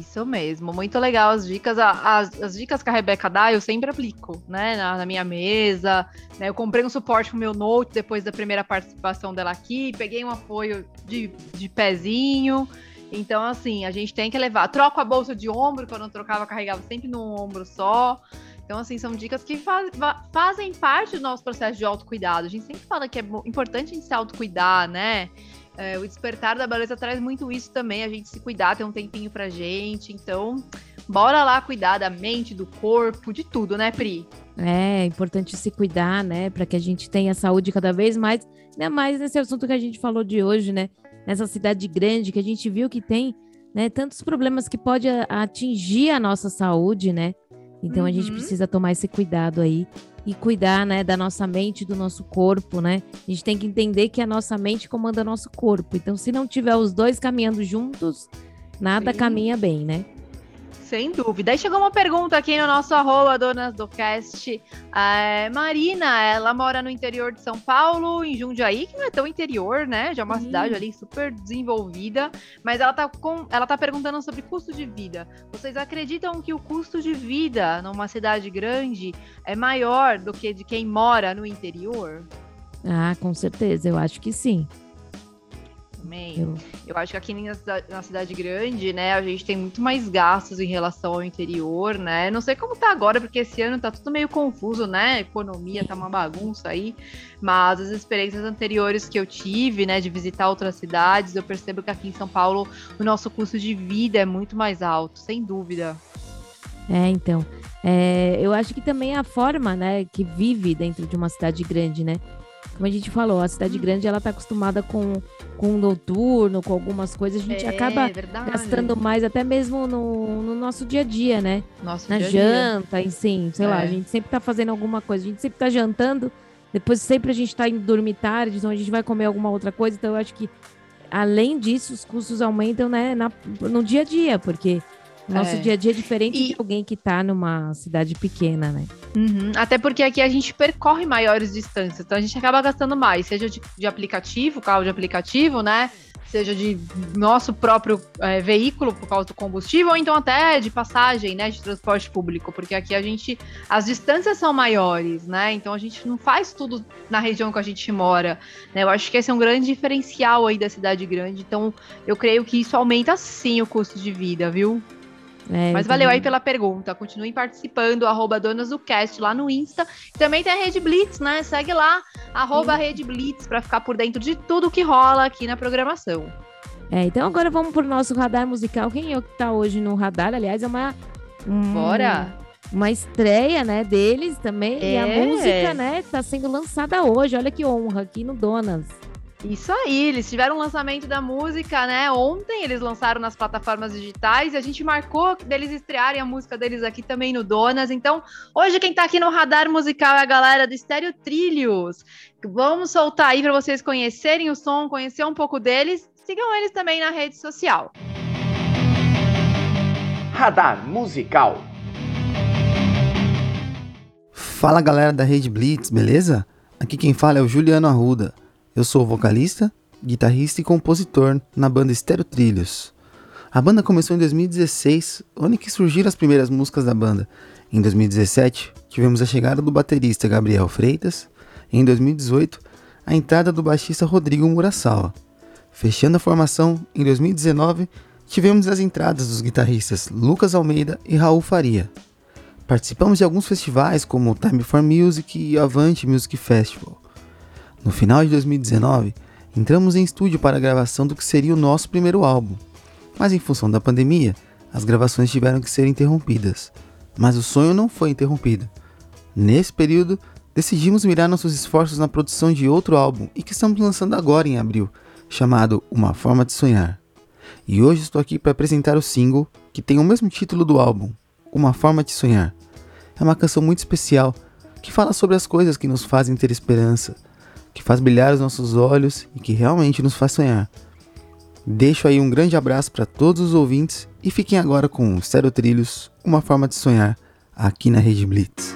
Isso mesmo, muito legal as dicas. As, as dicas que a Rebeca dá, eu sempre aplico, né? Na, na, minha mesa. Né? Eu comprei um suporte pro meu note depois da primeira participação dela aqui, peguei um apoio de, de pezinho. Então, assim, a gente tem que levar. Troco a bolsa de ombro, quando eu trocava, carregava sempre num ombro só. Então, assim, são dicas que faz, fazem parte do nosso processo de autocuidado. A gente sempre fala que é importante a gente se autocuidar, né? É, o despertar da beleza traz muito isso também, a gente se cuidar, ter um tempinho pra gente. Então, bora lá cuidar da mente, do corpo, de tudo, né, Pri? É, é importante se cuidar, né, para que a gente tenha saúde cada vez mais, ainda mais nesse assunto que a gente falou de hoje, né? Nessa cidade grande que a gente viu que tem, né, tantos problemas que pode atingir a nossa saúde, né? Então uhum. a gente uhum. precisa tomar esse cuidado aí e cuidar, né, da nossa mente, do nosso corpo, né? A gente tem que entender que a nossa mente comanda nosso corpo. Então, se não tiver os dois caminhando juntos, nada Sim. caminha bem, né? Sem dúvida. Aí chegou uma pergunta aqui no nosso arroba, donas do cast. É, Marina, ela mora no interior de São Paulo, em Jundiaí, que não é tão interior, né? Já é uma Sim. cidade ali super desenvolvida. Mas ela tá, com, ela tá perguntando sobre custo de vida. Vocês acreditam que o custo de vida numa cidade grande é maior do que de quem mora no interior? Ah, com certeza, eu acho que sim também. Eu... eu acho que aqui na cidade, na cidade, grande, né, a gente tem muito mais gastos em relação ao interior, né? Não sei como tá agora, porque esse ano tá tudo meio confuso, né? A economia tá uma bagunça aí. Mas as experiências anteriores que eu tive, né, de visitar outras cidades, eu percebo que aqui em São Paulo o nosso custo de vida é muito mais alto, sem dúvida. É, então. É, eu acho que também a forma, né, que vive dentro de uma cidade grande, né? Como a gente falou, a cidade grande ela tá acostumada com, com o noturno, com algumas coisas, a gente é, acaba verdade. gastando mais até mesmo no, no, nosso dia a dia, né? Nosso Na dia janta, em sim, sei é. lá, a gente sempre tá fazendo alguma coisa, a gente sempre tá jantando, depois sempre a gente tá indo dormir tarde, então a gente vai comer alguma outra coisa, então eu acho que além disso, os custos aumentam né, na- no dia a dia, porque nosso É. dia a dia é diferente E- de alguém que tá numa cidade pequena, né? Uhum, Até porque aqui a gente percorre maiores distâncias, então a gente acaba gastando mais, seja de, de aplicativo, carro de aplicativo, né? Seja de nosso próprio é, veículo por causa do combustível, ou então até de passagem, né? De transporte público, porque aqui a gente. As distâncias são maiores, né? Então a gente não faz tudo na região que a gente mora. Né? Eu acho que esse é um grande diferencial aí da cidade grande. Então, eu creio que isso aumenta sim o custo de vida, viu? É, Mas eu valeu aí pela pergunta. Continuem participando, arroba Donas do Cast lá no Insta. Também tem a Rede Blitz, né? Segue lá, arroba Rede Blitz, pra ficar por dentro de tudo que rola aqui na programação. É, então agora vamos pro nosso radar musical. Quem é o que tá hoje no radar? Aliás, é uma. um- Bora! Uma estreia, né, deles também. E a É. música, né, tá sendo lançada hoje. Olha que honra aqui no Donas. Isso aí, eles tiveram o lançamento da música, né? Ontem eles lançaram nas plataformas digitais e a gente marcou deles estrearem a música deles aqui também no Donas. Então, hoje quem tá aqui no radar musical é a galera do Estéreo Trilhos. Vamos soltar aí para vocês conhecerem o som, conhecer um pouco deles. Sigam eles também na rede social. Radar musical. Fala galera da Rede Blitz, beleza? Aqui quem fala é o Juliano Arruda. Eu sou vocalista, guitarrista e compositor na banda Estéreo Trilhos. A banda começou em 2016, onde que surgiram as primeiras músicas da banda. Em 2017, tivemos a chegada do baterista Gabriel Freitas. Em 2018, a entrada do baixista Rodrigo Murasawa. Fechando a formação, em 2019, tivemos as entradas dos guitarristas Lucas Almeida e Raul Faria. Participamos de alguns festivais como o Time for Music e Avante Music Festival. No final de 2019, entramos em estúdio para a gravação do que seria o nosso primeiro álbum, mas em função da pandemia, as gravações tiveram que ser interrompidas. Mas o sonho não foi interrompido. Nesse período, decidimos mirar nossos esforços na produção de outro álbum e que estamos lançando agora em abril, chamado Uma Forma de Sonhar. E hoje estou aqui para apresentar o single que tem o mesmo título do álbum, Uma Forma de Sonhar. É uma canção muito especial que fala sobre as coisas que nos fazem ter esperança, que faz brilhar os nossos olhos e que realmente nos faz sonhar. Deixo aí um grande abraço para todos os ouvintes e fiquem agora com Stereo Trilhos, Uma Forma de Sonhar, aqui na Rede Blitz.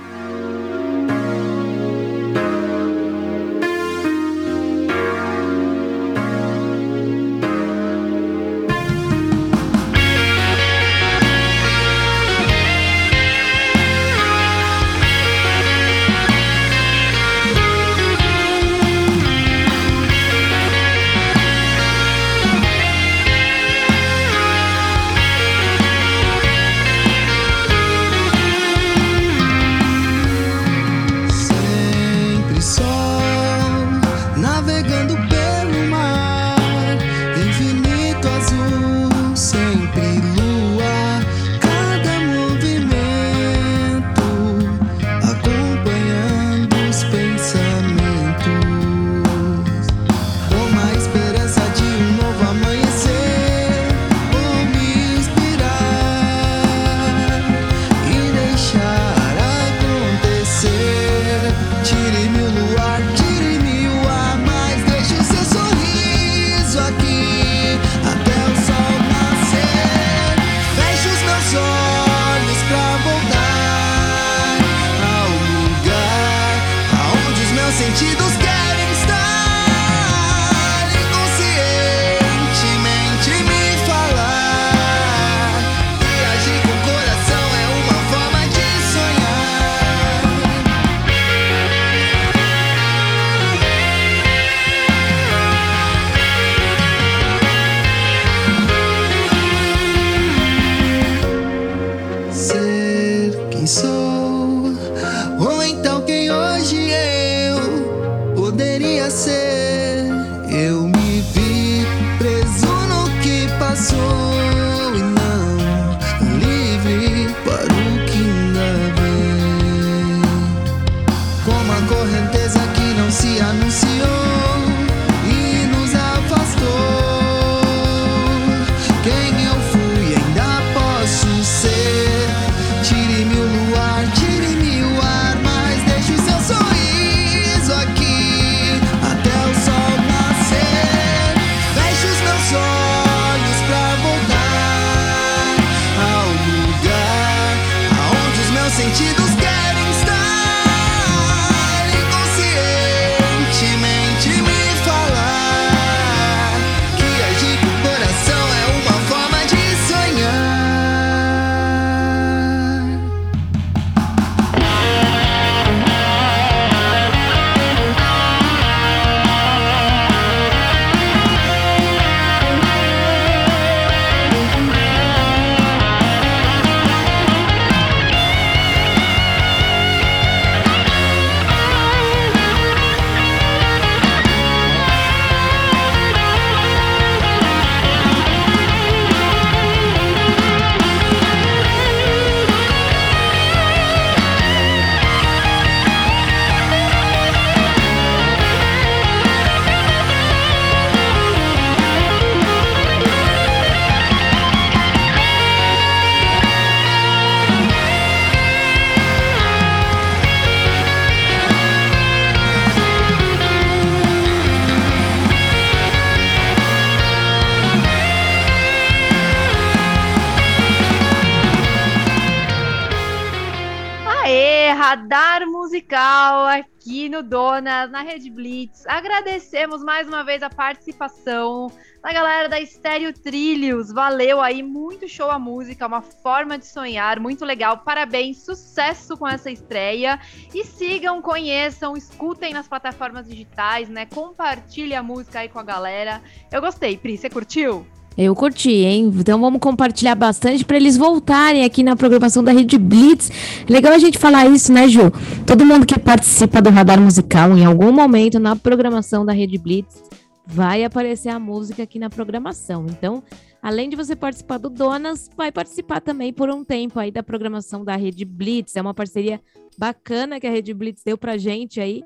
Musical aqui no Donas, na Rede Blitz. Agradecemos mais uma vez a participação da galera da Estéreo Trilhos. Valeu aí, muito show a música, uma forma de sonhar, muito legal. Parabéns, sucesso com essa estreia. E sigam, conheçam, escutem nas plataformas digitais, né? Compartilhe a música aí com a galera. Eu gostei, Pri, você curtiu? Eu curti, hein? Então vamos compartilhar bastante para eles voltarem aqui na programação da Rede Blitz. Legal a gente falar isso, né, Ju? Todo mundo que participa do radar musical, em algum momento na programação da Rede Blitz, vai aparecer a música aqui na programação. Então, além de você participar do Donas, vai participar também por um tempo aí da programação da Rede Blitz. É uma parceria bacana que a Rede Blitz deu pra gente aí.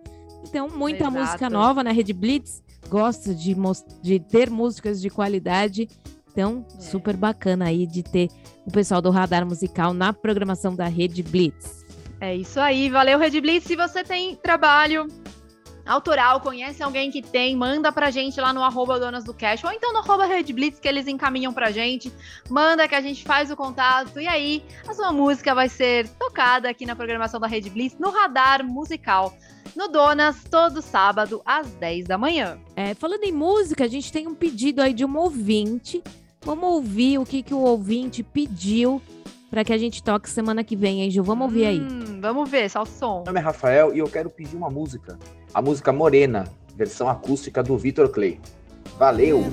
Então, muita Exato. música nova na Rede Blitz. Gosto de, de ter músicas de qualidade. Então, É. super bacana aí de ter o pessoal do Radar Musical na programação da Rede Blitz. É isso aí, valeu Red Blitz. Se você tem trabalho autoral, conhece alguém que tem, manda pra gente lá no arroba Donas do Cash, ou então no arroba Red Blitz, que eles encaminham pra gente. Manda que a gente faz o contato, e aí a sua música vai ser tocada aqui na programação da Red Blitz, no Radar Musical. No Donas, todo sábado, às 10 da manhã. É, falando em música, a gente tem um pedido aí de um ouvinte. Vamos ouvir o que, que o ouvinte pediu para que a gente toque semana que vem, hein, Gil? Vamos ouvir aí. Hum, vamos ver, só o som. Meu nome é Rafael e eu quero pedir uma música. A música Morena, versão acústica do Vitor Clay. Valeu!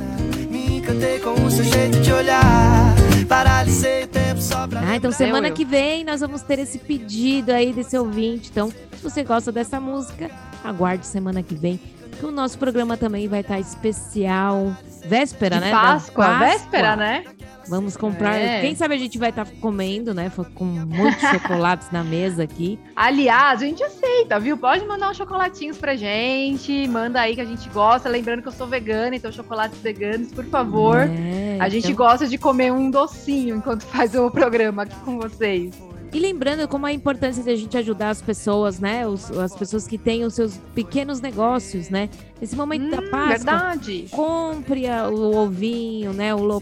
Me encantei com o seu jeito de olhar. Paralisei o tempo só pra. Ah, então semana que vem nós vamos ter esse pedido aí desse ouvinte. Então, se você gosta dessa música, aguarde semana que vem. Que o nosso programa também vai estar especial. Véspera, De né? da Páscoa, véspera, né? Vamos comprar. É. Quem sabe a gente vai estar comendo, né? Com muitos chocolates na mesa aqui. Aliás, a gente aceita, viu? Pode mandar uns chocolatinhos pra gente. Manda aí que a gente gosta. Lembrando que eu sou vegana, então chocolates veganos, por favor. É, a gente então- gosta de comer um docinho enquanto faz o programa aqui com vocês. E lembrando como a importância de a gente ajudar as pessoas, né? Os- as pessoas que têm os seus pequenos negócios, né? Nesse momento da Hum, Páscoa, verdade. compre o ovinho, né? O,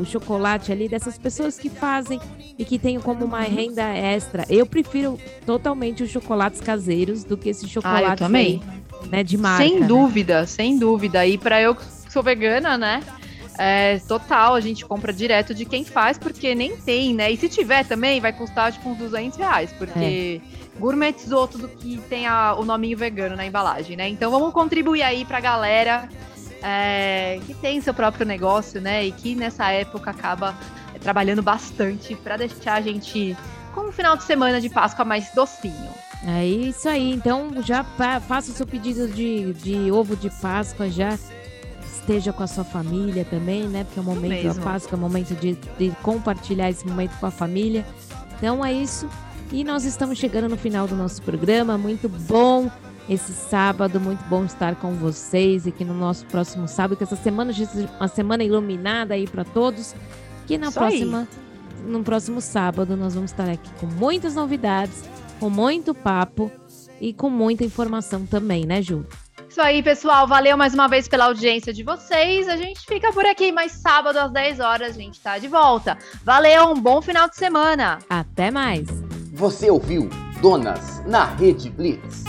o chocolate ali dessas pessoas que fazem e que têm como uma renda extra. Eu prefiro totalmente os chocolates caseiros do que esses chocolates Ah, também. aí, né? De marca. sem né? dúvida, sem dúvida. E pra eu que sou vegana, né? É, total, a gente compra direto de quem faz, porque nem tem, né? E se tiver também, vai custar tipo uns 200 reais, porque gourmetizou tudo que tem a- o nominho vegano na embalagem, né? Então vamos contribuir aí pra galera é, que tem seu próprio negócio, né? E que nessa época acaba é, trabalhando bastante pra deixar a gente com um final de semana de Páscoa mais docinho. É isso aí. Então já fa- faça o seu pedido de, de ovo de Páscoa, já esteja com a sua família também, né? Porque é o momento da. Páscoa, é o momento de, de compartilhar esse momento com a família. Então é isso. E nós estamos chegando no final do nosso programa. Muito bom esse sábado, muito bom estar com vocês aqui no nosso próximo sábado. Que essa semana seja uma semana iluminada aí para todos. Que na Isso aí. próxima, no próximo sábado, nós vamos estar aqui com muitas novidades, com muito papo e com muita informação também, né, Ju? Isso aí, pessoal. Valeu mais uma vez pela audiência de vocês. A gente fica por aqui, mas sábado às 10 horas a gente tá de volta. Valeu, um bom final de semana. Até mais! Você ouviu Donas na Rede Blitz.